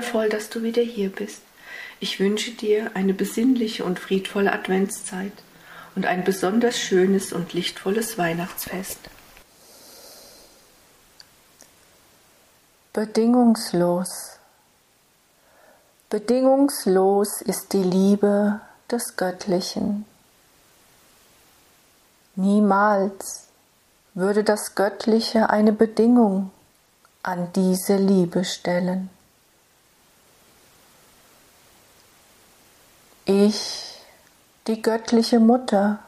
Wundervoll, dass du wieder hier bist. Ich wünsche dir eine besinnliche und friedvolle Adventszeit und ein besonders schönes und lichtvolles Weihnachtsfest. Bedingungslos. Bedingungslos ist die Liebe des Göttlichen. Niemals würde das Göttliche eine Bedingung an diese Liebe stellen. Ich, die göttliche Mutter,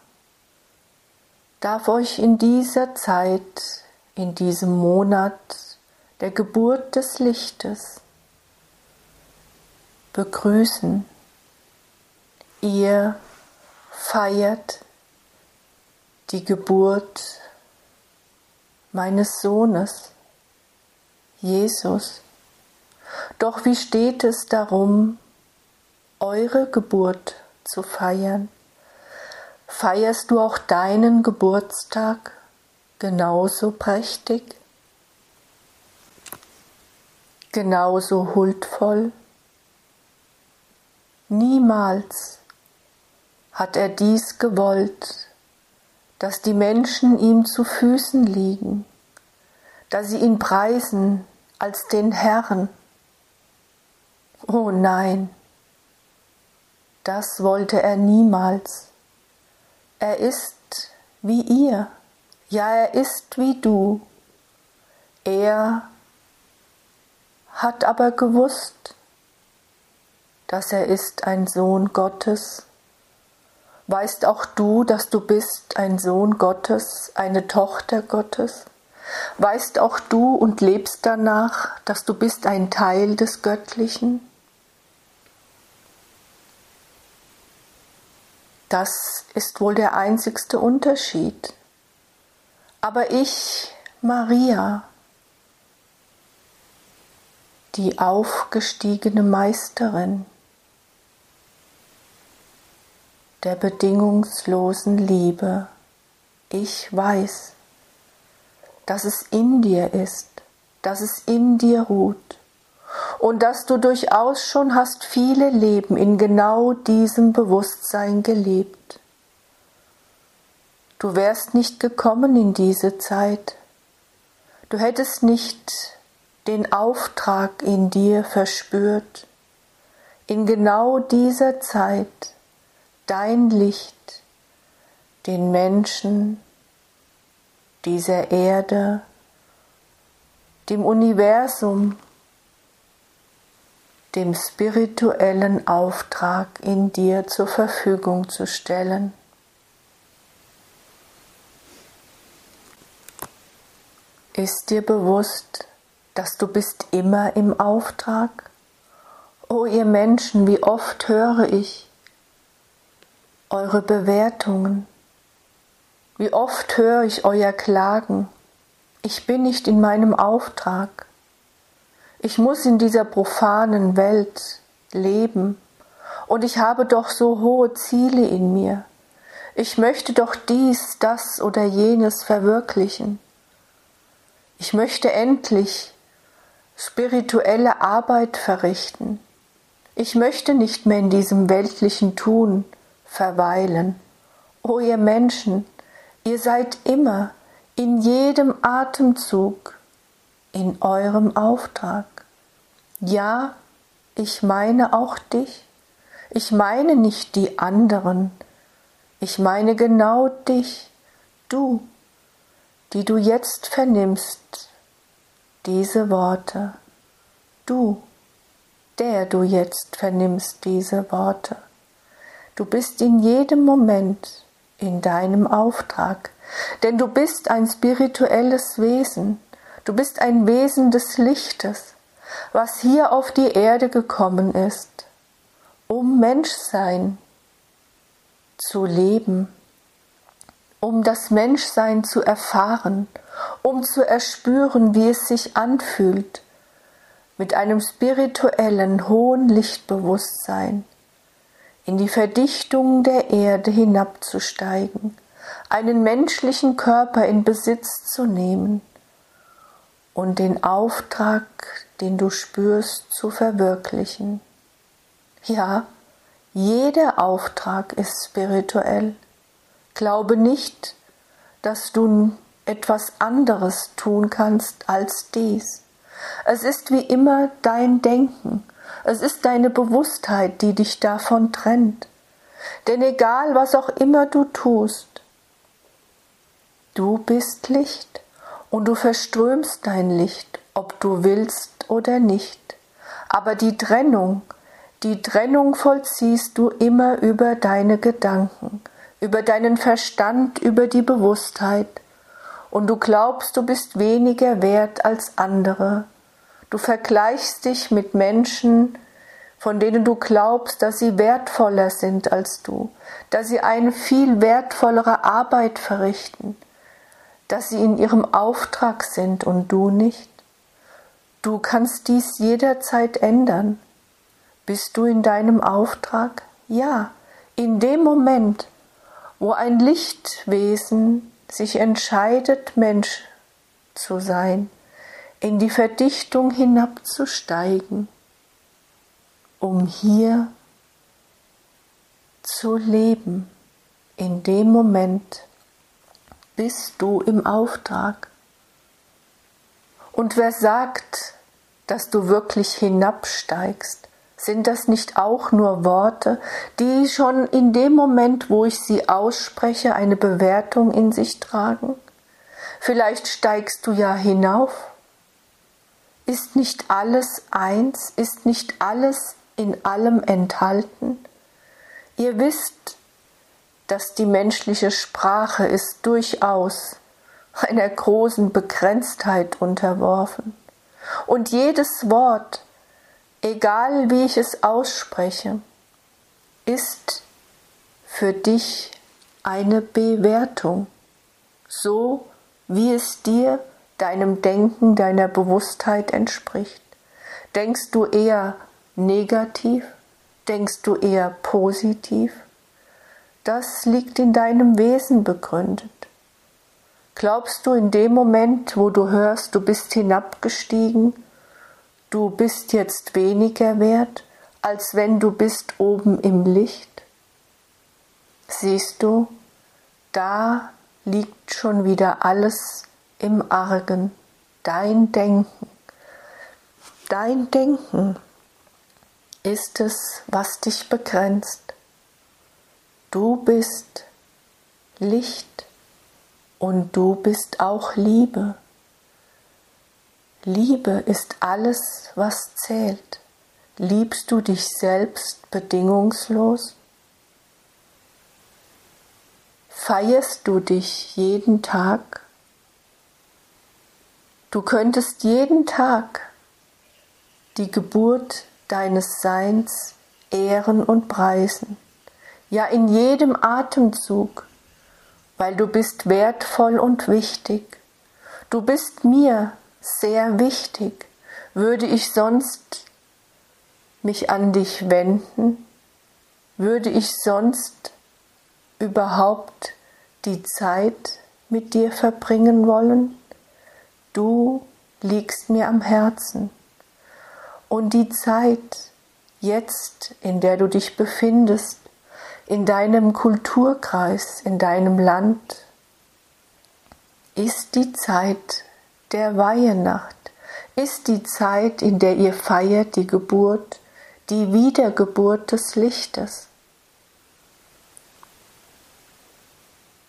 darf euch in dieser Zeit, in diesem Monat der Geburt des Lichtes begrüßen. Ihr feiert die Geburt meines Sohnes, Jesus. Doch wie steht es darum, eure Geburt zu feiern. Feierst du auch deinen Geburtstag genauso prächtig, genauso huldvoll? Niemals hat er dies gewollt, dass die Menschen ihm zu Füßen liegen, dass sie ihn preisen als den Herrn. Oh nein, das wollte er niemals. Er ist wie ihr, ja er ist wie du. Er hat aber gewusst, dass er ist ein Sohn Gottes. Weißt auch du, dass du bist ein Sohn Gottes, eine Tochter Gottes? Weißt auch du und lebst danach, dass du bist ein Teil des Göttlichen? Das ist wohl der einzigste Unterschied. Aber ich, Maria, die aufgestiegene Meisterin der bedingungslosen Liebe, ich weiß, dass es in dir ist, dass es in dir ruht und dass du durchaus schon hast viele Leben in genau diesem Bewusstsein gelebt. Du wärst nicht gekommen in diese Zeit, du hättest nicht den Auftrag in dir verspürt, in genau dieser Zeit dein Licht den Menschen dieser Erde, dem Universum dem spirituellen Auftrag in dir zur Verfügung zu stellen. Ist dir bewusst, dass du bist immer im Auftrag? O ihr Menschen, wie oft höre ich eure Bewertungen, wie oft höre ich euer Klagen, ich bin nicht in meinem Auftrag. Ich muss in dieser profanen Welt leben und ich habe doch so hohe Ziele in mir. Ich möchte doch dies, das oder jenes verwirklichen. Ich möchte endlich spirituelle Arbeit verrichten. Ich möchte nicht mehr in diesem weltlichen Tun verweilen. O ihr Menschen, ihr seid immer in jedem Atemzug in eurem Auftrag. Ja, ich meine auch dich. Ich meine nicht die anderen. Ich meine genau dich, du, die du jetzt vernimmst, diese Worte. Du, der du jetzt vernimmst diese Worte. Du bist in jedem Moment in deinem Auftrag, denn du bist ein spirituelles Wesen, du bist ein Wesen des Lichtes, was hier auf die Erde gekommen ist, um Menschsein zu leben, um das Menschsein zu erfahren, um zu erspüren, wie es sich anfühlt, mit einem spirituellen hohen Lichtbewusstsein in die Verdichtung der Erde hinabzusteigen, einen menschlichen Körper in Besitz zu nehmen und den Auftrag, den du spürst, zu verwirklichen. Ja, jeder Auftrag ist spirituell. Glaube nicht, dass du etwas anderes tun kannst als dies. Es ist wie immer dein Denken, es ist deine Bewusstheit, die dich davon trennt. Denn egal, was auch immer du tust, du bist Licht und du verströmst dein Licht, ob du willst oder nicht. Aber die Trennung, die Trennung vollziehst du immer über deine Gedanken, über deinen Verstand, über die Bewusstheit. Und du glaubst, du bist weniger wert als andere. Du vergleichst dich mit Menschen, von denen du glaubst, dass sie wertvoller sind als du, dass sie eine viel wertvollere Arbeit verrichten, dass sie in ihrem Auftrag sind und du nicht. Du kannst dies jederzeit ändern. Bist du in deinem Auftrag? Ja, in dem Moment, wo ein Lichtwesen sich entscheidet, Mensch zu sein, in die Verdichtung hinabzusteigen, um hier zu leben. In dem Moment bist du im Auftrag. Und wer sagt, dass du wirklich hinabsteigst, sind das nicht auch nur Worte, die schon in dem Moment, wo ich sie ausspreche, eine Bewertung in sich tragen? Vielleicht steigst du ja hinauf. Ist nicht alles eins? Ist nicht alles in allem enthalten? Ihr wisst, dass die menschliche Sprache ist durchaus einer großen Begrenztheit unterworfen. Und jedes Wort, egal wie ich es ausspreche, ist für dich eine Bewertung, so wie es dir, deinem Denken, deiner Bewusstheit entspricht. Denkst du eher negativ? Denkst du eher positiv? Das liegt in deinem Wesen begründet. Glaubst du in dem Moment, wo du hörst, du bist hinabgestiegen, du bist jetzt weniger wert, als wenn du bist oben im Licht? Siehst du, da liegt schon wieder alles im Argen, dein Denken. Dein Denken ist es, was dich begrenzt. Du bist Licht und du bist auch Liebe. Liebe ist alles, was zählt. Liebst du dich selbst bedingungslos? Feierst du dich jeden Tag? Du könntest jeden Tag die Geburt deines Seins ehren und preisen, ja in jedem Atemzug, weil du bist wertvoll und wichtig. Du bist mir sehr wichtig. Würde ich sonst mich an dich wenden? Würde ich sonst überhaupt die Zeit mit dir verbringen wollen? Du liegst mir am Herzen. Und die Zeit jetzt, in der du dich befindest, in deinem Kulturkreis, in deinem Land, ist die Zeit der Weihenacht, ist die Zeit, in der ihr feiert die Geburt, die Wiedergeburt des Lichtes.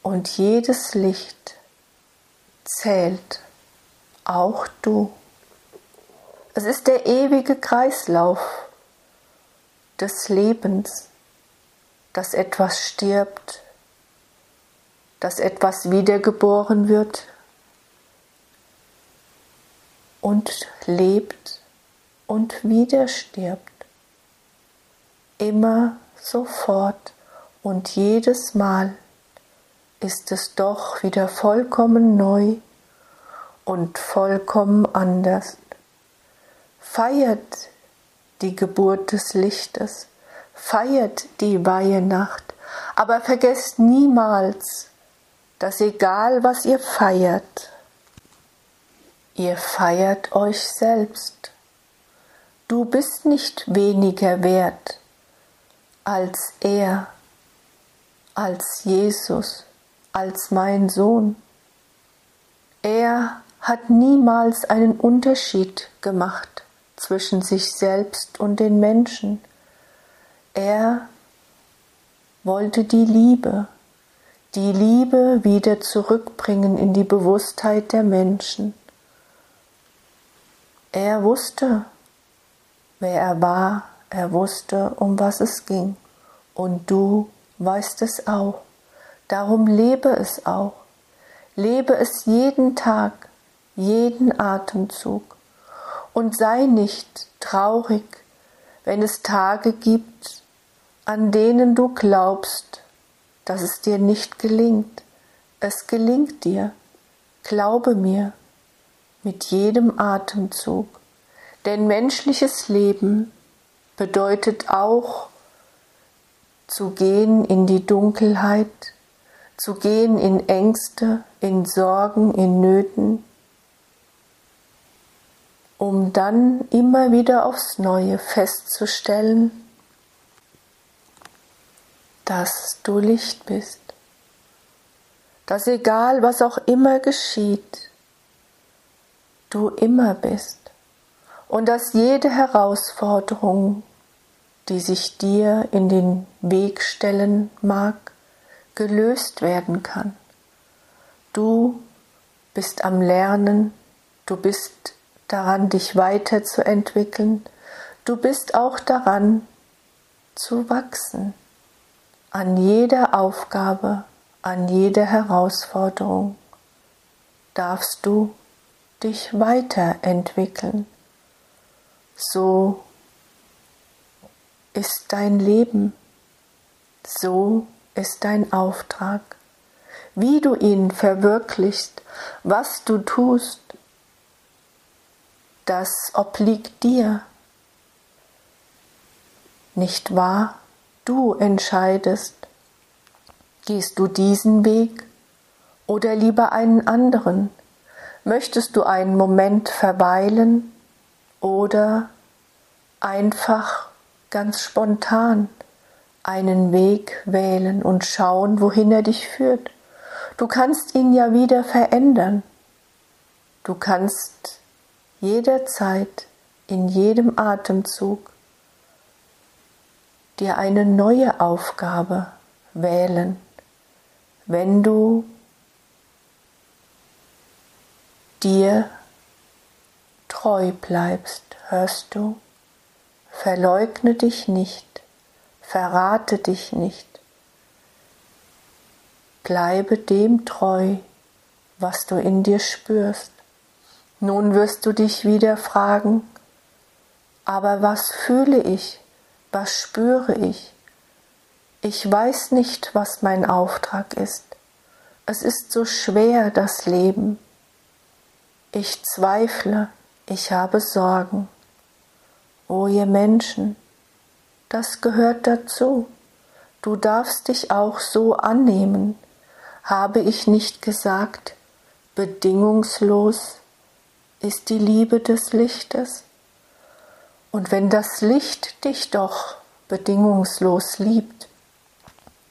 Und jedes Licht zählt, auch du. Es ist der ewige Kreislauf des Lebens, dass etwas stirbt, dass etwas wiedergeboren wird und lebt und wieder stirbt. Immer sofort und jedes Mal ist es doch wieder vollkommen neu und vollkommen anders. Feiert die Geburt des Lichtes, feiert die Weihenacht, aber vergesst niemals, dass egal was ihr feiert, Ihr feiert euch selbst. Du bist nicht weniger wert als er, als Jesus, als mein Sohn. Er hat niemals einen Unterschied gemacht zwischen sich selbst und den Menschen. Er wollte die Liebe, die Liebe wieder zurückbringen in die Bewusstheit der Menschen. Er wusste, wer er war, er wusste, um was es ging. Und du weißt es auch. Darum lebe es auch. Lebe es jeden Tag, jeden Atemzug. Und sei nicht traurig, wenn es Tage gibt, an denen du glaubst, dass es dir nicht gelingt. Es gelingt dir. Glaube mir mit jedem Atemzug. Denn menschliches Leben bedeutet auch zu gehen in die Dunkelheit, zu gehen in Ängste, in Sorgen, in Nöten, um dann immer wieder aufs Neue festzustellen, dass du Licht bist, dass egal was auch immer geschieht, du immer bist. Und dass jede Herausforderung, die sich dir in den Weg stellen mag, gelöst werden kann. Du bist am Lernen, du bist daran, dich weiterzuentwickeln, du bist auch daran zu wachsen an jeder Aufgabe, an jeder Herausforderung darfst du dich weiterentwickeln. So ist dein Leben, so ist dein Auftrag. Wie du ihn verwirklichst, was du tust, das obliegt dir. Nicht wahr? Du entscheidest, gehst du diesen Weg oder lieber einen anderen? Möchtest du einen Moment verweilen oder einfach ganz spontan einen Weg wählen und schauen, wohin er dich führt? Du kannst ihn ja wieder verändern. Du kannst jederzeit in jedem Atemzug dir eine neue Aufgabe wählen, wenn du dir treu bleibst, hörst du? Verleugne dich nicht, verrate dich nicht. Bleibe dem treu, was du in dir spürst. Nun wirst du dich wieder fragen, aber was fühle ich? Was spüre ich? Ich weiß nicht, was mein Auftrag ist. Es ist so schwer, das Leben. Ich zweifle, ich habe Sorgen. O ihr Menschen, das gehört dazu. Du darfst dich auch so annehmen. Habe ich nicht gesagt, bedingungslos ist die Liebe des Lichtes? Und wenn das Licht dich doch bedingungslos liebt,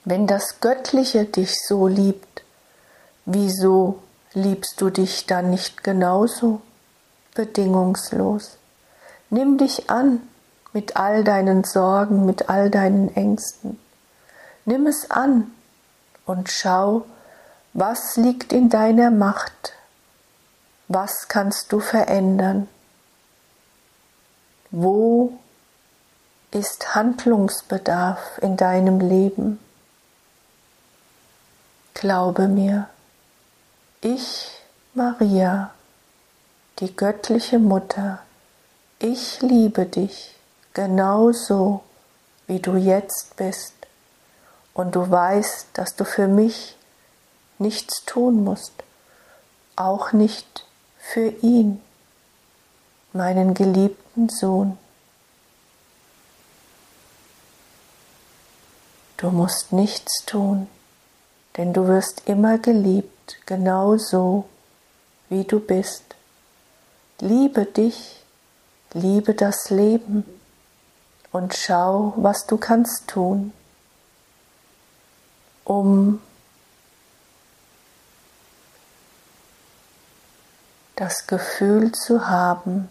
wenn das Göttliche dich so liebt, wieso liebst du dich dann nicht genauso bedingungslos? Nimm dich an mit all deinen Sorgen, mit all deinen Ängsten. Nimm es an und schau, was liegt in deiner Macht, was kannst du verändern. Wo ist Handlungsbedarf in deinem Leben? Glaube mir, ich, Maria, die göttliche Mutter, ich liebe dich genauso, wie du jetzt bist, und du weißt, dass du für mich nichts tun musst, auch nicht für ihn meinen geliebten Sohn. Du musst nichts tun, denn du wirst immer geliebt, genau so, wie du bist. liebe dich, liebe das Leben und schau, was du kannst tun, um das Gefühl zu haben,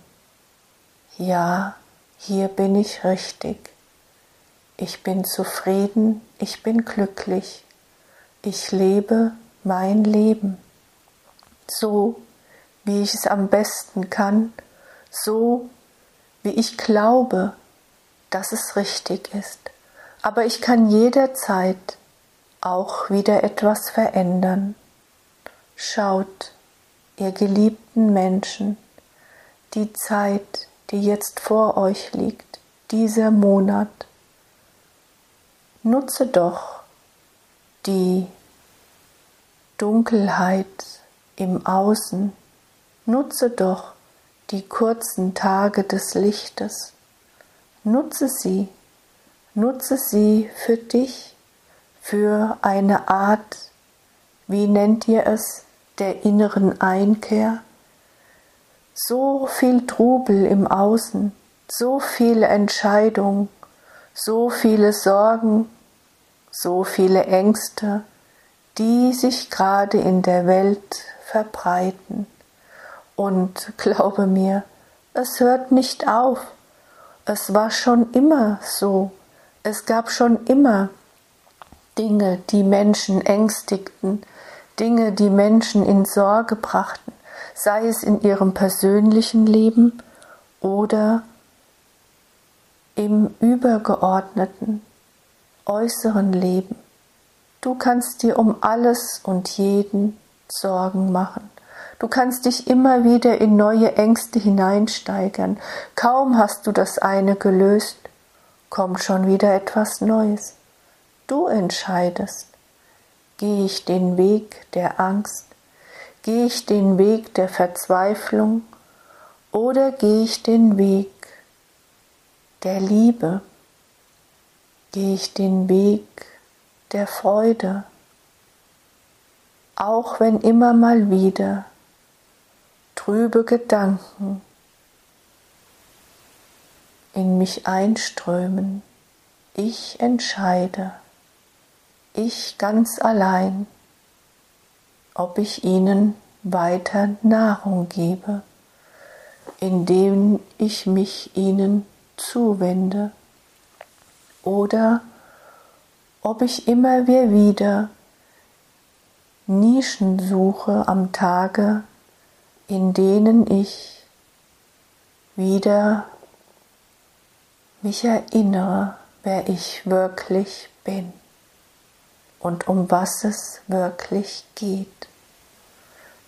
ja, hier bin ich richtig, ich bin zufrieden, ich bin glücklich, ich lebe mein Leben so, wie ich es am besten kann, so, wie ich glaube, dass es richtig ist. Aber ich kann jederzeit auch wieder etwas verändern. Schaut, ihr geliebten Menschen, die Zeit, die jetzt vor euch liegt, dieser Monat, nutze doch die Dunkelheit im Außen, nutze doch die kurzen Tage des Lichtes, nutze sie, nutze sie für dich, für eine Art, wie nennt ihr es, der inneren Einkehr. So viel Trubel im Außen, so viele Entscheidungen, so viele Sorgen, so viele Ängste, die sich gerade in der Welt verbreiten. Und glaube mir, es hört nicht auf. Es war schon immer so. Es gab schon immer Dinge, die Menschen ängstigten, Dinge, die Menschen in Sorge brachten, sei es in ihrem persönlichen Leben oder im übergeordneten äußeren Leben. Du kannst dir um alles und jeden Sorgen machen. Du kannst dich immer wieder in neue Ängste hineinsteigern. Kaum hast du das eine gelöst, kommt schon wieder etwas Neues. Du entscheidest. Gehe ich den Weg der Angst? Gehe ich den Weg der Verzweiflung? Oder gehe ich den Weg der Liebe? Gehe ich den Weg der Freude? Auch wenn immer mal wieder trübe Gedanken in mich einströmen, ich entscheide ich ganz allein, ob ich ihnen weiter Nahrung gebe, indem ich mich ihnen zuwende, oder ob ich immer wieder Nischen suche am Tage, in denen ich wieder mich erinnere, wer ich wirklich bin und um was es wirklich geht.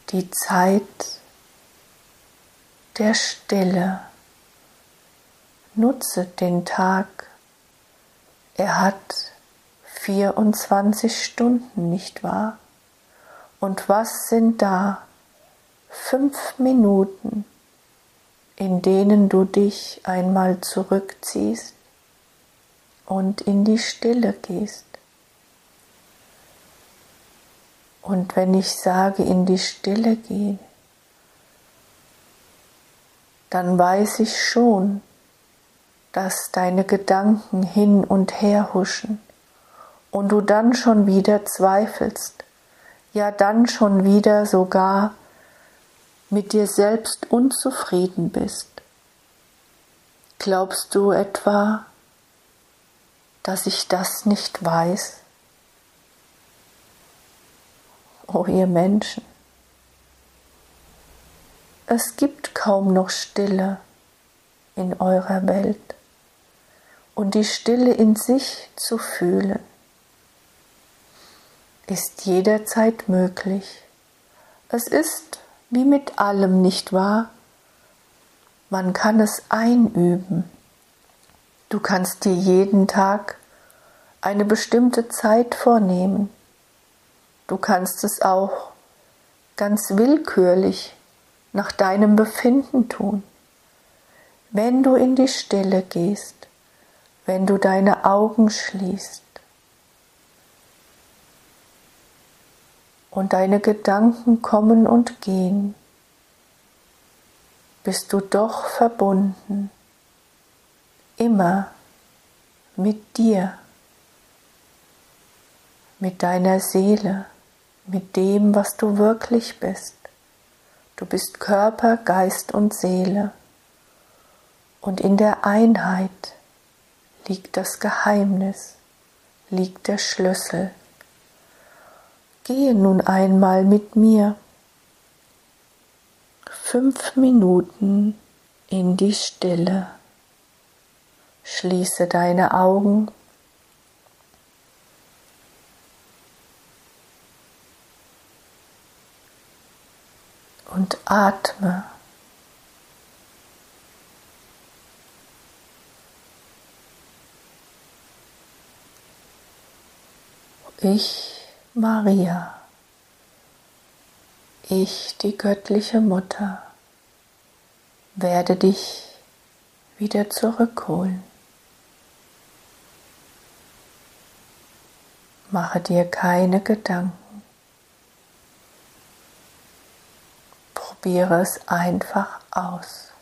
Die Zeit der Stille. Nutze den Tag. Er hat 24 Stunden, nicht wahr? Und was sind da fünf Minuten, in denen du dich einmal zurückziehst und in die Stille gehst? Und wenn ich sage, in die Stille gehen, dann weiß ich schon, dass deine Gedanken hin und her huschen und du dann schon wieder zweifelst, ja dann schon wieder sogar mit dir selbst unzufrieden bist. Glaubst du etwa, dass ich das nicht weiß? Oh ihr Menschen, es gibt kaum noch Stille in eurer Welt und die Stille in sich zu fühlen, ist jederzeit möglich. Es ist wie mit allem nicht wahr, man kann es einüben. Du kannst dir jeden Tag eine bestimmte Zeit vornehmen Du kannst es auch ganz willkürlich nach deinem Befinden tun. Wenn du in die Stille gehst, wenn du deine Augen schließt und deine Gedanken kommen und gehen, bist du doch verbunden, immer mit dir, mit deiner Seele, mit dem, was du wirklich bist. Du bist Körper, Geist und Seele. Und in der Einheit liegt das Geheimnis, liegt der Schlüssel. Gehe nun einmal mit mir fünf Minuten in die Stille. Schließe deine Augen. Und atme. Ich, Maria, ich, die göttliche Mutter, werde dich wieder zurückholen. Mache dir keine Gedanken. Probiere es einfach aus.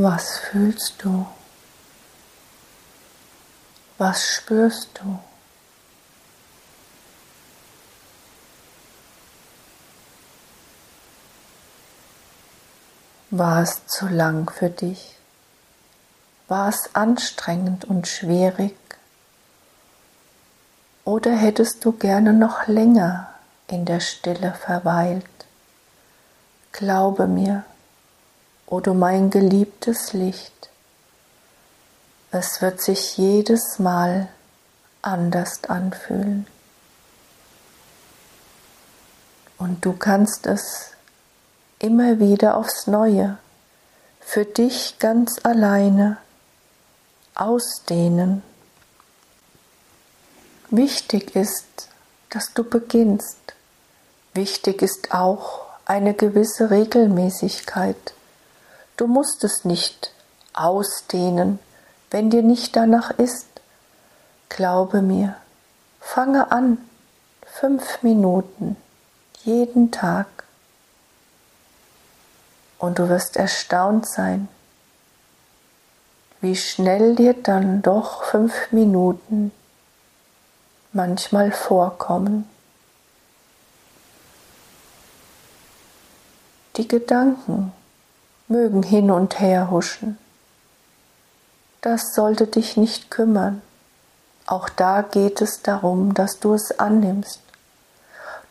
Was fühlst du? Was spürst du? War es zu lang für dich? War es anstrengend und schwierig? Oder hättest du gerne noch länger in der Stille verweilt? Glaube mir, o du mein geliebtes Licht, es wird sich jedes Mal anders anfühlen. Und du kannst es immer wieder aufs Neue für dich ganz alleine ausdehnen. Wichtig ist, dass du beginnst. Wichtig ist auch eine gewisse Regelmäßigkeit. Du musst es nicht ausdehnen, wenn dir nicht danach ist. Glaube mir, fange an, fünf Minuten jeden Tag. Und du wirst erstaunt sein, wie schnell dir dann doch fünf Minuten manchmal vorkommen. Die Gedanken mögen hin und her huschen. Das sollte dich nicht kümmern. Auch da geht es darum, dass du es annimmst.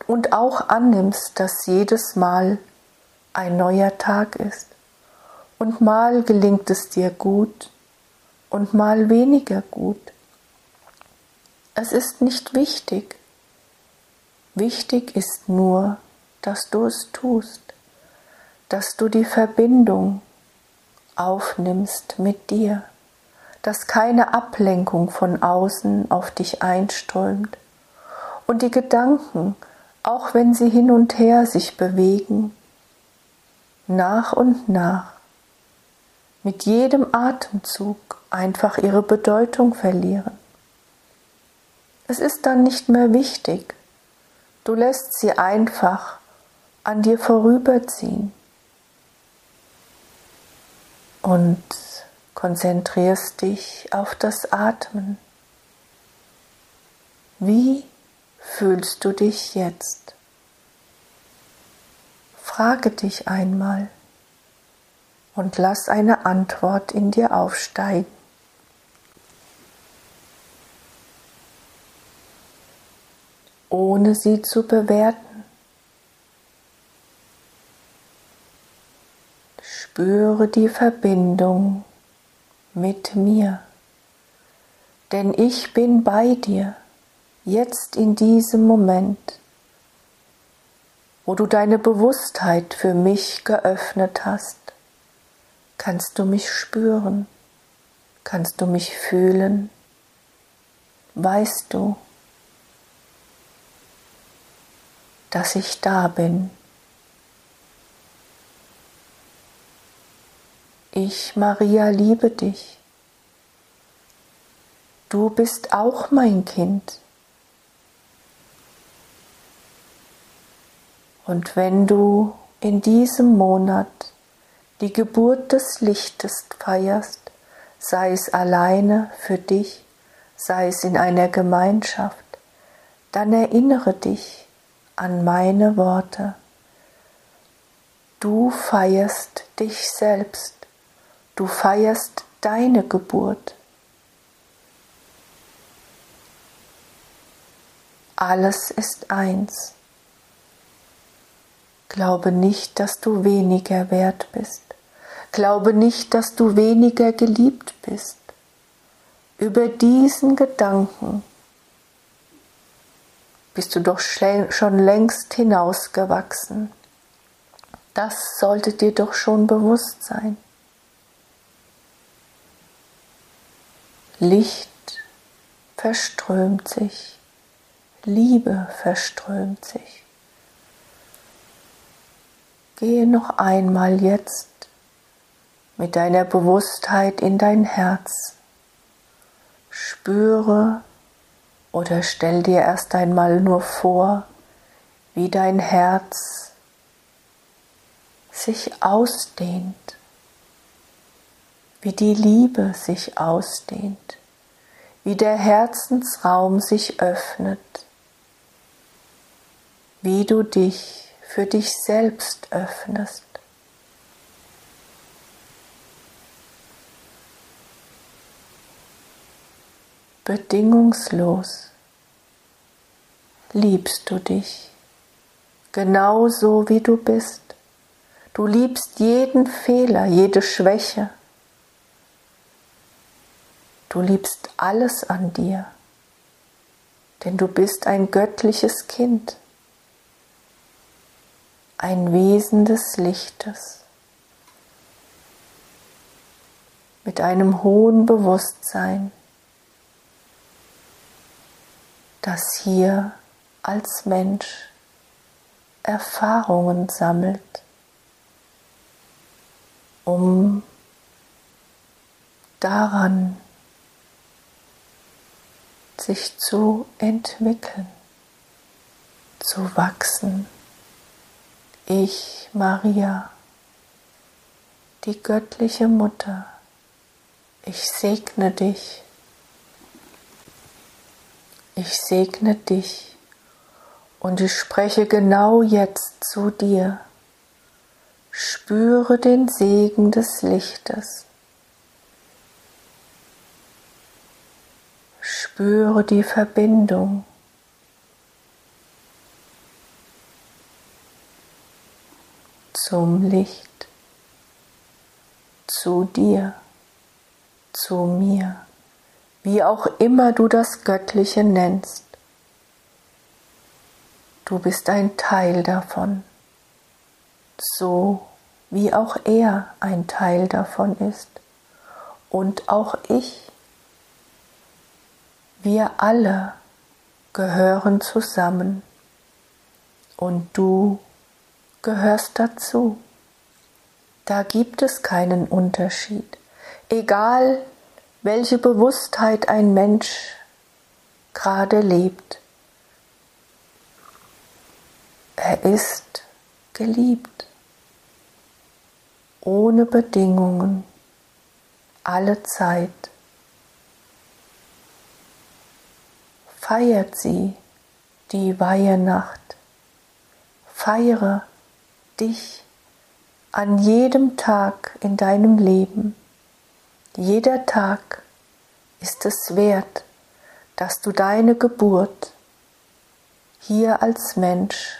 Und auch annimmst, dass jedes Mal ein neuer Tag ist. Und mal gelingt es dir gut und mal weniger gut. Es ist nicht wichtig. Wichtig ist nur, dass du es tust dass du die Verbindung aufnimmst mit dir, dass keine Ablenkung von außen auf dich einströmt und die Gedanken, auch wenn sie hin und her sich bewegen, nach und nach mit jedem Atemzug einfach ihre Bedeutung verlieren. Es ist dann nicht mehr wichtig, du lässt sie einfach an dir vorüberziehen und konzentrierst dich auf das Atmen. Wie fühlst du dich jetzt? Frage dich einmal und lass eine Antwort in dir aufsteigen. ohne sie zu bewerten. Spüre die Verbindung mit mir, denn ich bin bei dir, jetzt in diesem Moment, wo du deine Bewusstheit für mich geöffnet hast, kannst du mich spüren, kannst du mich fühlen, weißt du, dass ich da bin. Ich, Maria, liebe dich. Du bist auch mein Kind. Und wenn du in diesem Monat die Geburt des Lichtes feierst, sei es alleine für dich, sei es in einer Gemeinschaft, dann erinnere dich an meine Worte. Du feierst dich selbst. Du feierst deine Geburt. Alles ist eins. Glaube nicht, dass du weniger wert bist. Glaube nicht, dass du weniger geliebt bist. Über diesen Gedanken bist du doch schon längst hinausgewachsen. Das sollte dir doch schon bewusst sein. Licht verströmt sich, Liebe verströmt sich. Gehe noch einmal jetzt mit deiner Bewusstheit in dein Herz. Spüre oder stell dir erst einmal nur vor, wie dein Herz sich ausdehnt, wie die Liebe sich ausdehnt, wie der Herzensraum sich öffnet, wie du dich für dich selbst öffnest. Bedingungslos liebst du dich, genauso wie du bist. Du liebst jeden Fehler, jede Schwäche. Du liebst alles an dir, denn du bist ein göttliches Kind, ein Wesen des Lichtes, mit einem hohen Bewusstsein, das hier als Mensch Erfahrungen sammelt, um daran sich zu entwickeln, zu wachsen. Ich, Maria, die göttliche Mutter, ich segne dich. Ich segne dich und ich spreche genau jetzt zu dir. Spüre den Segen des Lichtes. Spüre die Verbindung. zum Licht, zu dir, zu mir, wie auch immer du das Göttliche nennst. Du bist ein Teil davon, so wie auch er ein Teil davon ist und auch ich. Wir alle gehören zusammen und du gehörst dazu. Da gibt es keinen Unterschied, egal welche Bewusstheit ein Mensch gerade lebt. Er ist geliebt, ohne Bedingungen, alle Zeit. Feiert sie die Weihenacht, feiere dich an jedem Tag in deinem Leben. Jeder Tag ist es wert, dass du deine Geburt hier als Mensch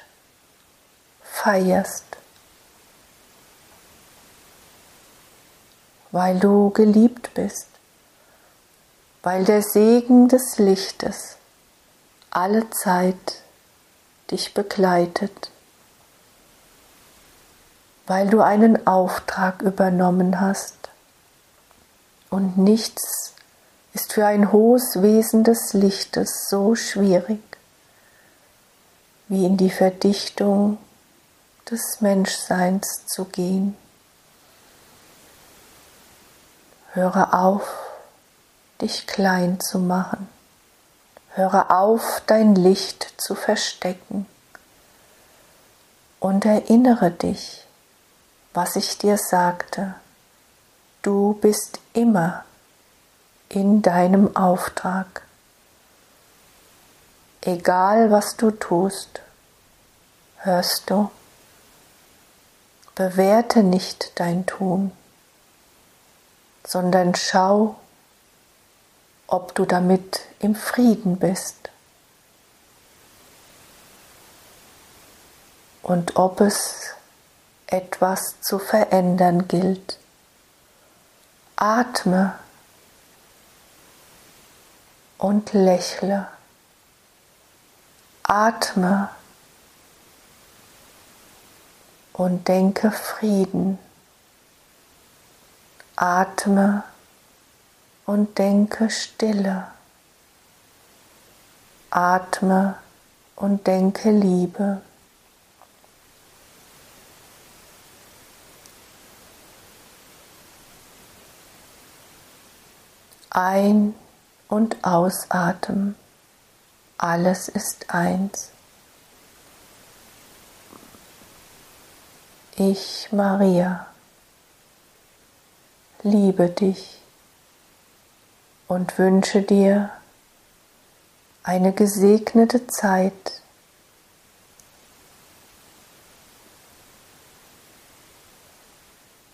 feierst, weil du geliebt bist, weil der Segen des Lichtes alle Zeit dich begleitet, weil du einen Auftrag übernommen hast und nichts ist für ein hohes Wesen des Lichtes so schwierig wie in die Verdichtung des Menschseins zu gehen. Höre auf, dich klein zu machen. Höre auf, dein Licht zu verstecken. Und erinnere dich, was ich dir sagte. Du bist immer in deinem Auftrag. Egal was du tust, hörst du, bewerte nicht dein Tun, sondern schau, ob du damit im Frieden bist und ob es etwas zu verändern gilt. Atme und lächle. Atme und denke Frieden. Atme und denke Stille. Atme und denke Liebe. Ein- und Ausatmen. Alles ist eins. Ich, Maria, liebe dich und wünsche dir eine gesegnete Zeit.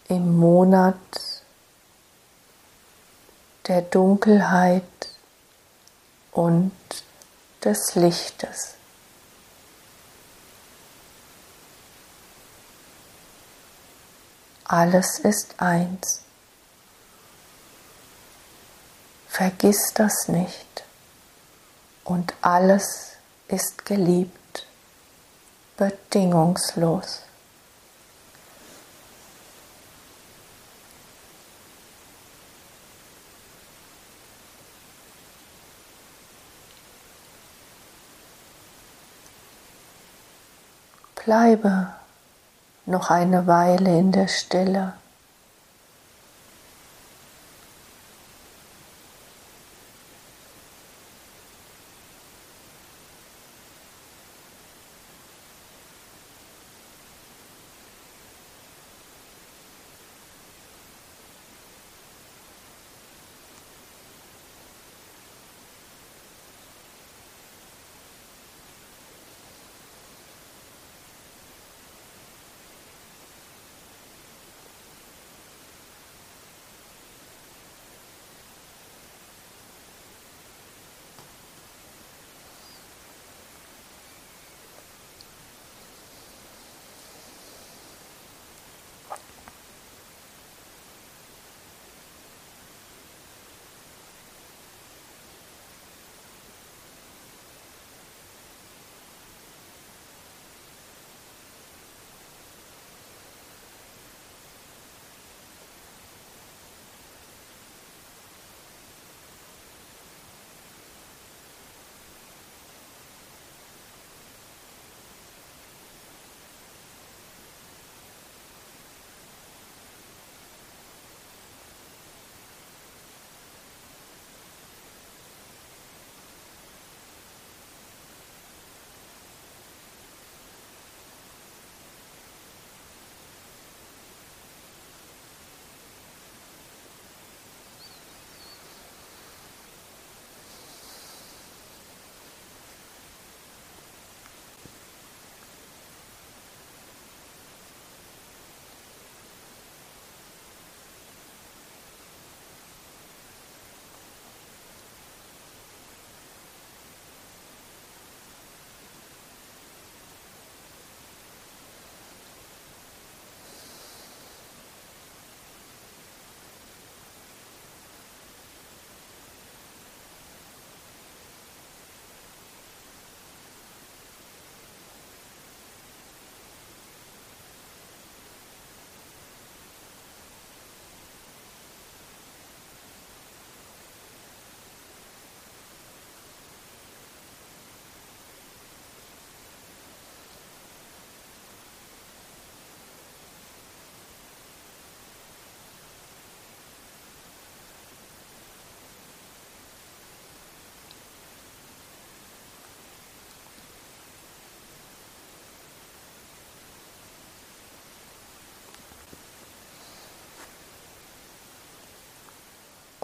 Im Monat der Dunkelheit und des Lichtes. Alles ist eins. Vergiss das nicht. Und alles ist geliebt, bedingungslos. Bleibe noch eine Weile in der Stille.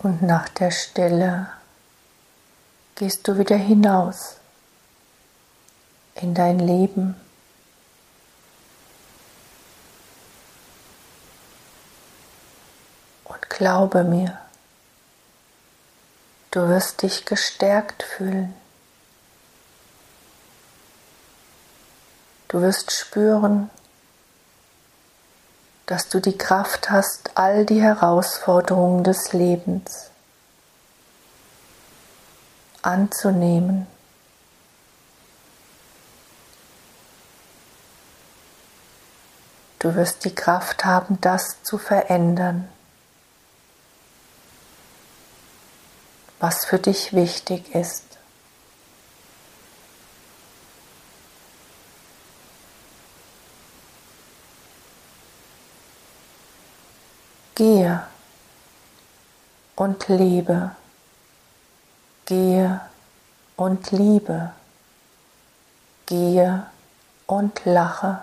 Und nach der Stille gehst du wieder hinaus in dein Leben. Und glaube mir, du wirst dich gestärkt fühlen. Du wirst spüren, dass du die Kraft hast, all die Herausforderungen des Lebens anzunehmen. Du wirst die Kraft haben, das zu verändern, was für dich wichtig ist. Gehe und lebe. Gehe und liebe. Gehe und lache.